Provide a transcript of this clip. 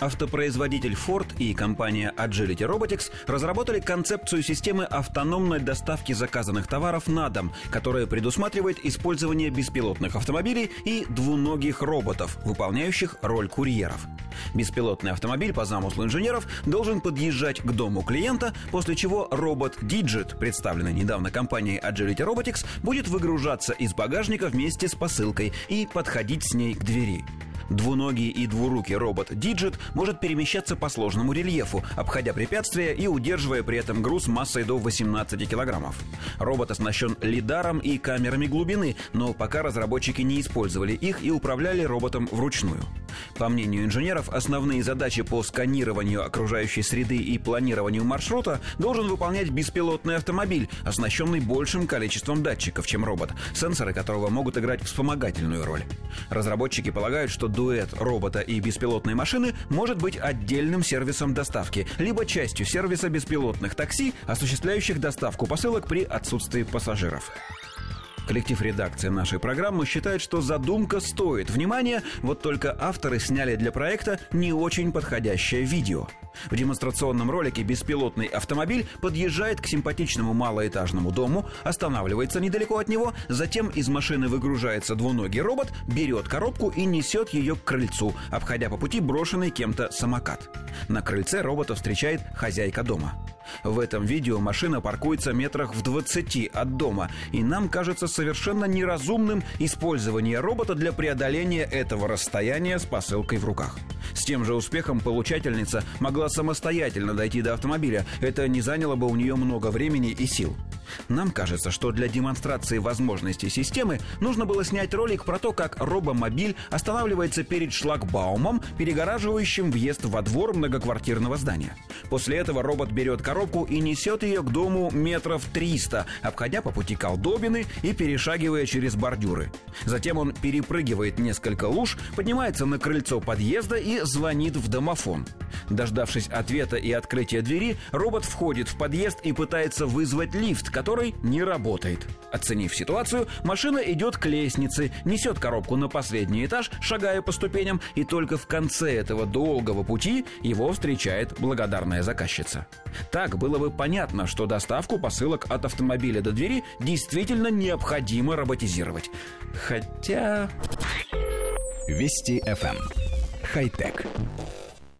Автопроизводитель Ford и компания Agility Robotics разработали концепцию системы автономной доставки заказанных товаров на дом, которая предусматривает использование беспилотных автомобилей и двуногих роботов, выполняющих роль курьеров. Беспилотный автомобиль по замыслу инженеров должен подъезжать к дому клиента, после чего робот Digit, представленный недавно компанией Agility Robotics, будет выгружаться из багажника вместе с посылкой и подходить с ней к двери. Двуногий и двурукий робот Digit может перемещаться по сложному рельефу, обходя препятствия и удерживая при этом груз массой до 18 килограммов. Робот оснащен лидаром и камерами глубины, но пока разработчики не использовали их и управляли роботом вручную. По мнению инженеров, основные задачи по сканированию окружающей среды и планированию маршрута должен выполнять беспилотный автомобиль, оснащенный большим количеством датчиков, чем робот, сенсоры которого могут играть вспомогательную роль. Разработчики полагают, что дуэт робота и беспилотной машины может быть отдельным сервисом доставки, либо частью сервиса беспилотных такси, осуществляющих доставку посылок при отсутствии пассажиров. Коллектив редакции нашей программы считает, что задумка стоит внимания, вот только авторы сняли для проекта не очень подходящее видео. В демонстрационном ролике беспилотный автомобиль подъезжает к симпатичному малоэтажному дому, останавливается недалеко от него, затем из машины выгружается двуногий робот, берет коробку и несет ее к крыльцу, обходя по пути брошенный кем-то самокат. На крыльце робота встречает хозяйка дома. В этом видео машина паркуется метрах в 20 от дома, и нам кажется совершенно неразумным использование робота для преодоления этого расстояния с посылкой в руках. С тем же успехом получательница могла самостоятельно дойти до автомобиля. Это не заняло бы у нее много времени и сил. Нам кажется, что для демонстрации возможностей системы нужно было снять ролик про то, как робомобиль останавливается перед шлагбаумом, перегораживающим въезд во двор многоквартирного здания. После этого робот берет коробку и несет ее к дому метров 300, обходя по пути колдобины и перешагивая через бордюры. Затем он перепрыгивает несколько луж, поднимается на крыльцо подъезда и звонит в домофон. Дождавшись ответа и открытия двери, робот входит в подъезд и пытается вызвать лифт, который не работает. Оценив ситуацию, машина идет к лестнице, несет коробку на последний этаж, шагая по ступеням, и только в конце этого долгого пути его встречает благодарная заказчица. Так было бы понятно, что доставку посылок от автомобиля до двери действительно необходимо роботизировать. Хотя... Вести FM. Хай-тек.